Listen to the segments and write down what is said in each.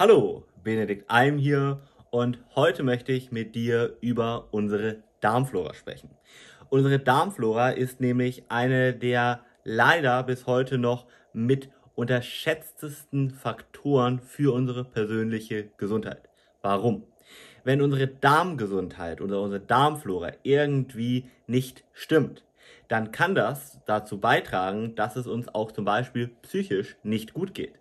Hallo, Benedikt Eim hier und heute möchte ich mit dir über unsere Darmflora sprechen. Unsere Darmflora ist nämlich eine der leider bis heute noch mit unterschätztesten Faktoren für unsere persönliche Gesundheit. Warum? Wenn unsere Darmgesundheit oder unsere Darmflora irgendwie nicht stimmt, dann kann das dazu beitragen, dass es uns auch zum Beispiel psychisch nicht gut geht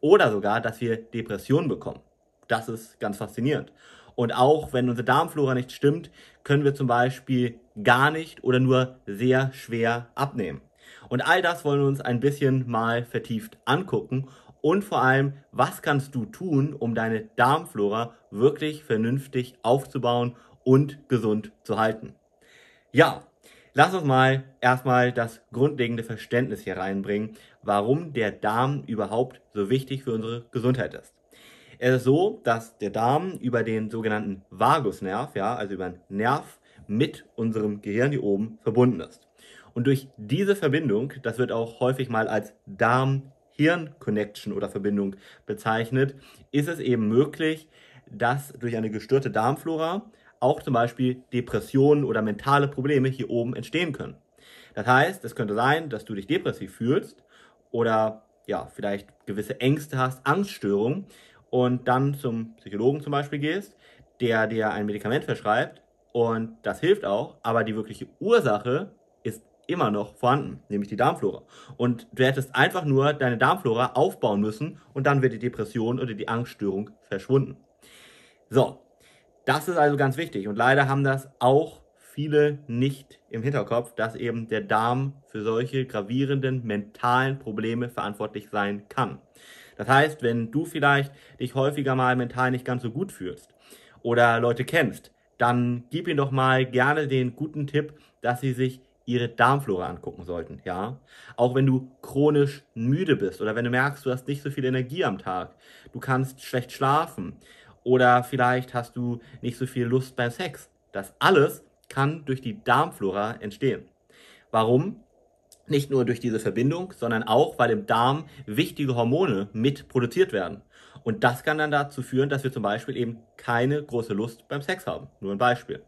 oder sogar, dass wir Depressionen bekommen. Das ist ganz faszinierend. Und auch wenn unsere Darmflora nicht stimmt, können wir zum Beispiel gar nicht oder nur sehr schwer abnehmen. Und all das wollen wir uns ein bisschen mal vertieft angucken. Und vor allem, was kannst du tun, um deine Darmflora wirklich vernünftig aufzubauen und gesund zu halten? Ja, Lass uns mal erstmal das grundlegende Verständnis hier reinbringen, warum der Darm überhaupt so wichtig für unsere Gesundheit ist. Es ist so, dass der Darm über den sogenannten Vagusnerv, ja, also über einen Nerv mit unserem Gehirn hier oben verbunden ist. Und durch diese Verbindung, das wird auch häufig mal als Darm-Hirn-Connection oder Verbindung bezeichnet, ist es eben möglich, dass durch eine gestörte Darmflora auch zum Beispiel Depressionen oder mentale Probleme hier oben entstehen können. Das heißt, es könnte sein, dass du dich depressiv fühlst oder ja, vielleicht gewisse Ängste hast, Angststörungen und dann zum Psychologen zum Beispiel gehst, der dir ein Medikament verschreibt und das hilft auch, aber die wirkliche Ursache ist immer noch vorhanden, nämlich die Darmflora. Und du hättest einfach nur deine Darmflora aufbauen müssen und dann wird die Depression oder die Angststörung verschwunden. So, das ist also ganz wichtig und leider haben das auch viele nicht im Hinterkopf, dass eben der Darm für solche gravierenden mentalen Probleme verantwortlich sein kann. Das heißt, wenn du vielleicht dich häufiger mal mental nicht ganz so gut fühlst oder Leute kennst, dann gib ihnen doch mal gerne den guten Tipp, dass sie sich ihre Darmflora angucken sollten, ja? Auch wenn du chronisch müde bist oder wenn du merkst, du hast nicht so viel Energie am Tag, du kannst schlecht schlafen, oder vielleicht hast du nicht so viel Lust beim Sex. Das alles kann durch die Darmflora entstehen. Warum? Nicht nur durch diese Verbindung, sondern auch, weil im Darm wichtige Hormone mit produziert werden. Und das kann dann dazu führen, dass wir zum Beispiel eben keine große Lust beim Sex haben. Nur ein Beispiel.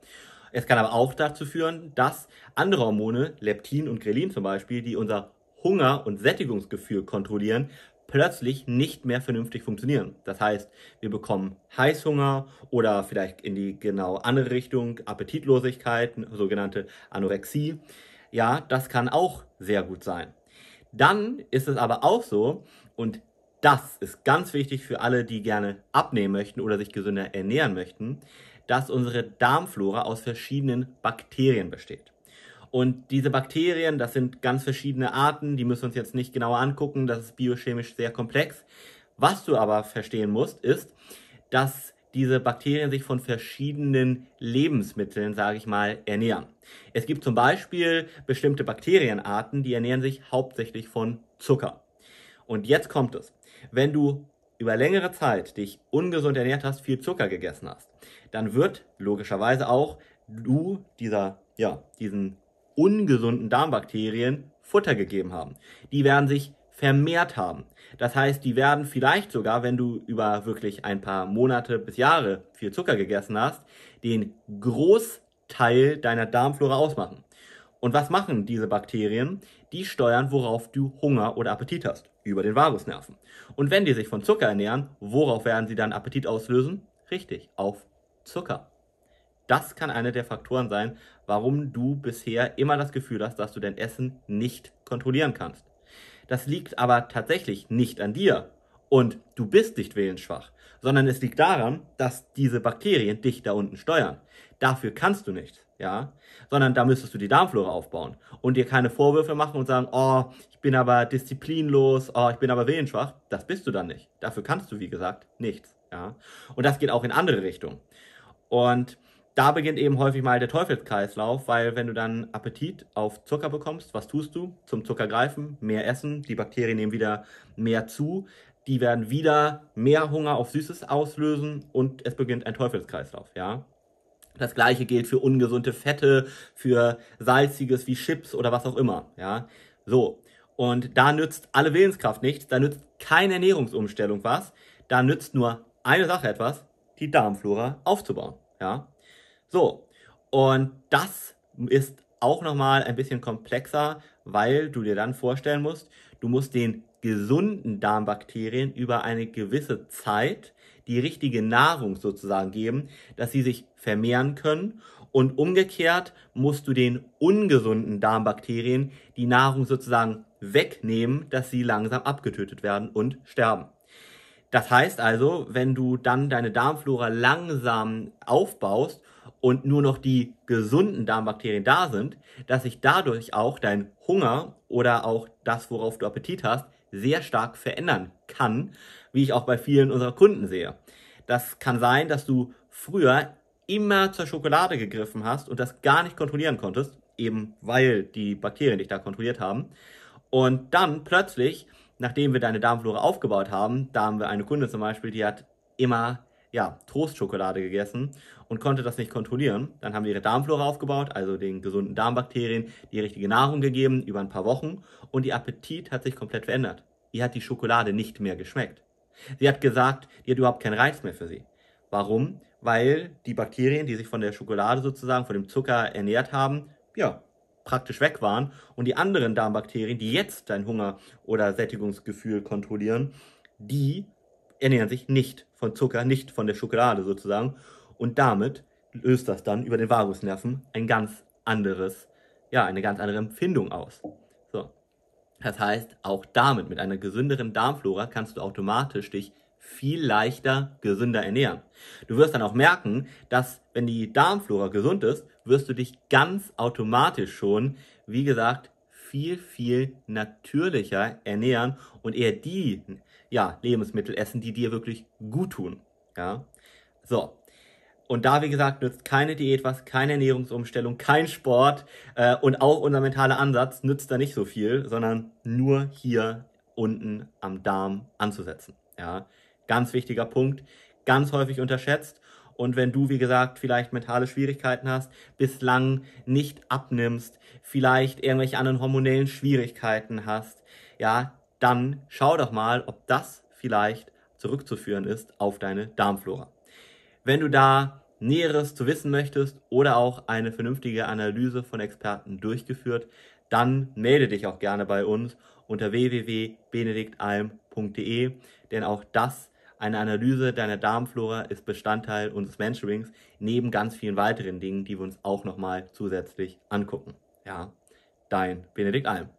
Es kann aber auch dazu führen, dass andere Hormone, Leptin und Grelin zum Beispiel, die unser Hunger- und Sättigungsgefühl kontrollieren, plötzlich nicht mehr vernünftig funktionieren. Das heißt, wir bekommen Heißhunger oder vielleicht in die genau andere Richtung Appetitlosigkeit, sogenannte Anorexie. Ja, das kann auch sehr gut sein. Dann ist es aber auch so, und das ist ganz wichtig für alle, die gerne abnehmen möchten oder sich gesünder ernähren möchten, dass unsere Darmflora aus verschiedenen Bakterien besteht. Und diese Bakterien, das sind ganz verschiedene Arten, die müssen wir uns jetzt nicht genauer angucken, das ist biochemisch sehr komplex. Was du aber verstehen musst, ist, dass diese Bakterien sich von verschiedenen Lebensmitteln, sage ich mal, ernähren. Es gibt zum Beispiel bestimmte Bakterienarten, die ernähren sich hauptsächlich von Zucker. Und jetzt kommt es. Wenn du über längere Zeit dich ungesund ernährt hast, viel Zucker gegessen hast, dann wird logischerweise auch du dieser, ja, diesen ungesunden Darmbakterien Futter gegeben haben. Die werden sich vermehrt haben. Das heißt, die werden vielleicht sogar, wenn du über wirklich ein paar Monate bis Jahre viel Zucker gegessen hast, den Großteil deiner Darmflora ausmachen. Und was machen diese Bakterien? Die steuern, worauf du Hunger oder Appetit hast, über den Vagusnerven. Und wenn die sich von Zucker ernähren, worauf werden sie dann Appetit auslösen? Richtig, auf Zucker. Das kann einer der Faktoren sein, warum du bisher immer das Gefühl hast, dass du dein Essen nicht kontrollieren kannst. Das liegt aber tatsächlich nicht an dir und du bist nicht willensschwach, sondern es liegt daran, dass diese Bakterien dich da unten steuern. Dafür kannst du nichts, ja, sondern da müsstest du die Darmflora aufbauen und dir keine Vorwürfe machen und sagen, oh, ich bin aber disziplinlos, oh, ich bin aber willensschwach. Das bist du dann nicht. Dafür kannst du, wie gesagt, nichts, ja. Und das geht auch in andere Richtungen. Und da beginnt eben häufig mal der Teufelskreislauf, weil wenn du dann Appetit auf Zucker bekommst, was tust du? Zum Zucker greifen, mehr essen, die Bakterien nehmen wieder mehr zu, die werden wieder mehr Hunger auf Süßes auslösen und es beginnt ein Teufelskreislauf, ja. Das gleiche gilt für ungesunde Fette, für salziges wie Chips oder was auch immer, ja. So. Und da nützt alle Willenskraft nichts, da nützt keine Ernährungsumstellung was, da nützt nur eine Sache etwas, die Darmflora aufzubauen. Ja, so. Und das ist auch nochmal ein bisschen komplexer, weil du dir dann vorstellen musst, du musst den gesunden Darmbakterien über eine gewisse Zeit die richtige Nahrung sozusagen geben, dass sie sich vermehren können. Und umgekehrt musst du den ungesunden Darmbakterien die Nahrung sozusagen wegnehmen, dass sie langsam abgetötet werden und sterben. Das heißt also, wenn du dann deine Darmflora langsam aufbaust und nur noch die gesunden Darmbakterien da sind, dass sich dadurch auch dein Hunger oder auch das, worauf du Appetit hast, sehr stark verändern kann, wie ich auch bei vielen unserer Kunden sehe. Das kann sein, dass du früher immer zur Schokolade gegriffen hast und das gar nicht kontrollieren konntest, eben weil die Bakterien dich da kontrolliert haben. Und dann plötzlich, nachdem wir deine Darmflora aufgebaut haben, da haben wir eine Kunde zum Beispiel, die hat immer ja, Trostschokolade gegessen und konnte das nicht kontrollieren. Dann haben wir ihre Darmflora aufgebaut, also den gesunden Darmbakterien die richtige Nahrung gegeben über ein paar Wochen und ihr Appetit hat sich komplett verändert. Ihr hat die Schokolade nicht mehr geschmeckt. Sie hat gesagt, die hat überhaupt keinen Reiz mehr für sie. Warum? Weil die Bakterien, die sich von der Schokolade sozusagen, von dem Zucker ernährt haben, ja, praktisch weg waren und die anderen Darmbakterien, die jetzt dein Hunger oder Sättigungsgefühl kontrollieren, die ernähren sich nicht von Zucker, nicht von der Schokolade sozusagen. Und damit löst das dann über den Vagusnerven ein ganz anderes, ja, eine ganz andere Empfindung aus. So. Das heißt, auch damit, mit einer gesünderen Darmflora, kannst du automatisch dich viel leichter gesünder ernähren. Du wirst dann auch merken, dass wenn die Darmflora gesund ist, wirst du dich ganz automatisch schon, wie gesagt, viel, viel natürlicher ernähren und eher die ja, Lebensmittel essen, die dir wirklich gut tun. Ja, so. Und da, wie gesagt, nützt keine Diät was, keine Ernährungsumstellung, kein Sport äh, und auch unser mentaler Ansatz nützt da nicht so viel, sondern nur hier unten am Darm anzusetzen. Ja, ganz wichtiger Punkt, ganz häufig unterschätzt. Und wenn du, wie gesagt, vielleicht mentale Schwierigkeiten hast, bislang nicht abnimmst, vielleicht irgendwelche anderen hormonellen Schwierigkeiten hast, ja, dann schau doch mal, ob das vielleicht zurückzuführen ist auf deine Darmflora. Wenn du da Näheres zu wissen möchtest oder auch eine vernünftige Analyse von Experten durchgeführt, dann melde dich auch gerne bei uns unter www.benediktalm.de, denn auch das, eine Analyse deiner Darmflora, ist Bestandteil unseres Mentorings, neben ganz vielen weiteren Dingen, die wir uns auch nochmal zusätzlich angucken. Ja, dein Benedikt Alm.